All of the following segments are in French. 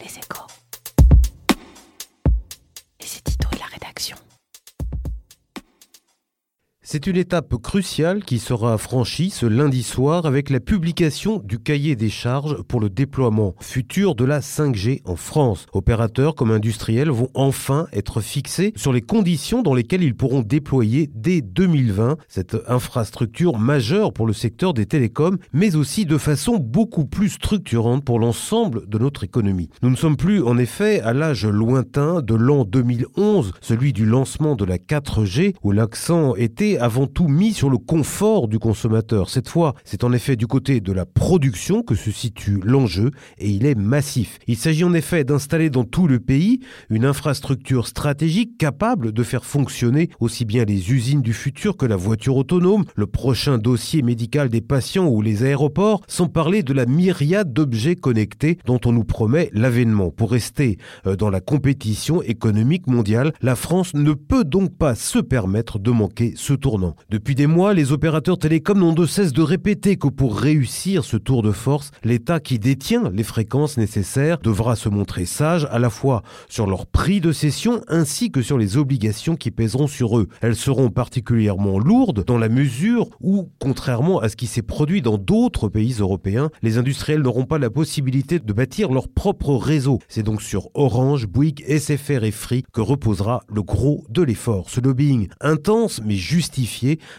Les échos. C'est une étape cruciale qui sera franchie ce lundi soir avec la publication du cahier des charges pour le déploiement futur de la 5G en France. Opérateurs comme industriels vont enfin être fixés sur les conditions dans lesquelles ils pourront déployer dès 2020 cette infrastructure majeure pour le secteur des télécoms, mais aussi de façon beaucoup plus structurante pour l'ensemble de notre économie. Nous ne sommes plus en effet à l'âge lointain de l'an 2011, celui du lancement de la 4G, où l'accent était avant tout mis sur le confort du consommateur. Cette fois, c'est en effet du côté de la production que se situe l'enjeu et il est massif. Il s'agit en effet d'installer dans tout le pays une infrastructure stratégique capable de faire fonctionner aussi bien les usines du futur que la voiture autonome, le prochain dossier médical des patients ou les aéroports, sans parler de la myriade d'objets connectés dont on nous promet l'avènement. Pour rester euh, dans la compétition économique mondiale, la France ne peut donc pas se permettre de manquer ce tour Depuis des mois, les opérateurs télécoms n'ont de cesse de répéter que pour réussir ce tour de force, l'État qui détient les fréquences nécessaires devra se montrer sage à la fois sur leur prix de cession ainsi que sur les obligations qui pèseront sur eux. Elles seront particulièrement lourdes dans la mesure où, contrairement à ce qui s'est produit dans d'autres pays européens, les industriels n'auront pas la possibilité de bâtir leur propre réseau. C'est donc sur Orange, Bouygues, SFR et Free que reposera le gros de l'effort. Ce lobbying intense mais justifié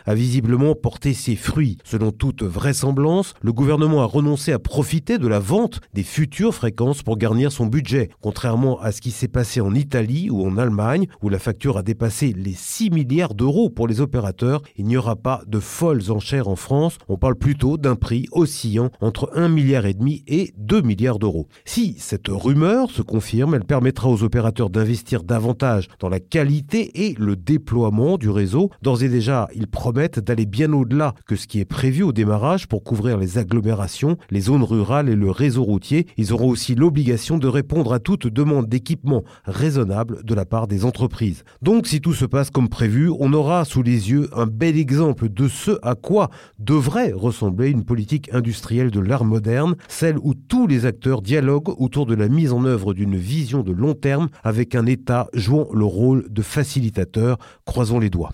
a visiblement porté ses fruits. Selon toute vraisemblance, le gouvernement a renoncé à profiter de la vente des futures fréquences pour garnir son budget, contrairement à ce qui s'est passé en Italie ou en Allemagne, où la facture a dépassé les 6 milliards d'euros pour les opérateurs. Il n'y aura pas de folles enchères en France, on parle plutôt d'un prix oscillant entre 1 milliard et demi et 2 milliards d'euros. Si cette rumeur se confirme, elle permettra aux opérateurs d'investir davantage dans la qualité et le déploiement du réseau, d'ores et ils promettent d'aller bien au-delà que ce qui est prévu au démarrage pour couvrir les agglomérations, les zones rurales et le réseau routier. Ils auront aussi l'obligation de répondre à toute demande d'équipement raisonnable de la part des entreprises. Donc si tout se passe comme prévu, on aura sous les yeux un bel exemple de ce à quoi devrait ressembler une politique industrielle de l'art moderne, celle où tous les acteurs dialoguent autour de la mise en œuvre d'une vision de long terme avec un État jouant le rôle de facilitateur. Croisons les doigts.